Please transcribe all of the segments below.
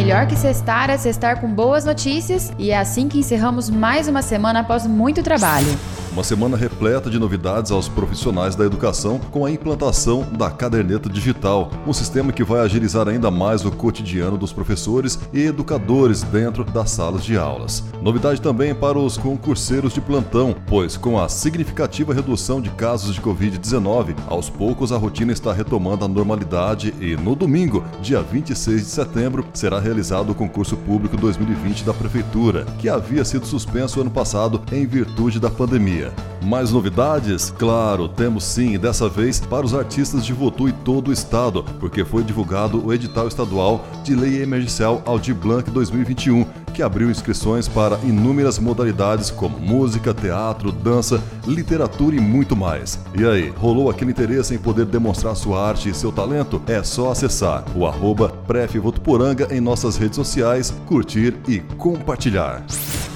melhor que cestar é cestar com boas notícias e é assim que encerramos mais uma semana após muito trabalho. Uma semana repleta de novidades aos profissionais da educação com a implantação da caderneta digital, um sistema que vai agilizar ainda mais o cotidiano dos professores e educadores dentro das salas de aulas. Novidade também para os concurseiros de plantão, pois com a significativa redução de casos de Covid-19, aos poucos a rotina está retomando a normalidade e no domingo, dia 26 de setembro, será realizado o concurso público 2020 da Prefeitura, que havia sido suspenso ano passado em virtude da pandemia. Mais novidades? Claro, temos sim, dessa vez para os artistas de Votu e todo o estado, porque foi divulgado o edital estadual de Lei Emergencial Aldir Blanc 2021, que abriu inscrições para inúmeras modalidades como música, teatro, dança, literatura e muito mais. E aí, rolou aquele interesse em poder demonstrar sua arte e seu talento? É só acessar o arroba em nossas redes sociais, curtir e compartilhar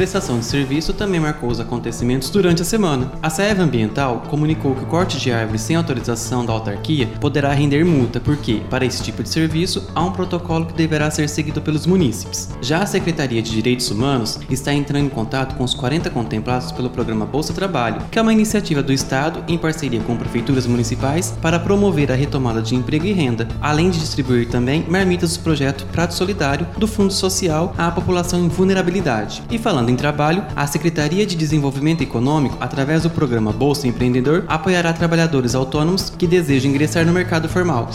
prestação de serviço também marcou os acontecimentos durante a semana. A Saeva Ambiental comunicou que o corte de árvores sem autorização da autarquia poderá render multa, porque, para esse tipo de serviço, há um protocolo que deverá ser seguido pelos munícipes. Já a Secretaria de Direitos Humanos está entrando em contato com os 40 contemplados pelo programa Bolsa Trabalho, que é uma iniciativa do Estado em parceria com prefeituras municipais para promover a retomada de emprego e renda, além de distribuir também marmitas do projeto Prato Solidário do Fundo Social à população em vulnerabilidade. E falando em trabalho, a Secretaria de Desenvolvimento Econômico, através do programa Bolsa Empreendedor, apoiará trabalhadores autônomos que desejam ingressar no mercado formal.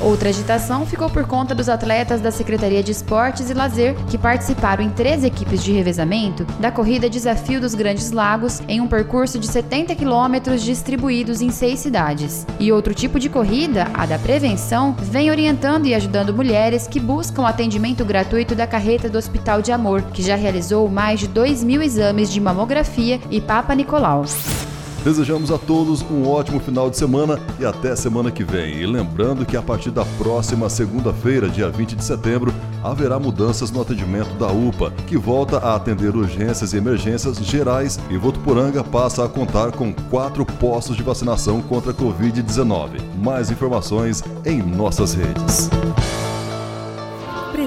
Outra agitação ficou por conta dos atletas da Secretaria de Esportes e Lazer, que participaram em três equipes de revezamento da corrida Desafio dos Grandes Lagos, em um percurso de 70 quilômetros distribuídos em seis cidades. E outro tipo de corrida, a da prevenção, vem orientando e ajudando mulheres que buscam atendimento gratuito da carreta do Hospital de Amor, que já realizou mais de 2 mil exames de mamografia e Papa Nicolau. Desejamos a todos um ótimo final de semana e até semana que vem. E lembrando que a partir da próxima segunda-feira, dia 20 de setembro, haverá mudanças no atendimento da UPA, que volta a atender urgências e emergências gerais e Votuporanga passa a contar com quatro postos de vacinação contra a Covid-19. Mais informações em nossas redes.